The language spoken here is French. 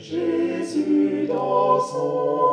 Jésus dans son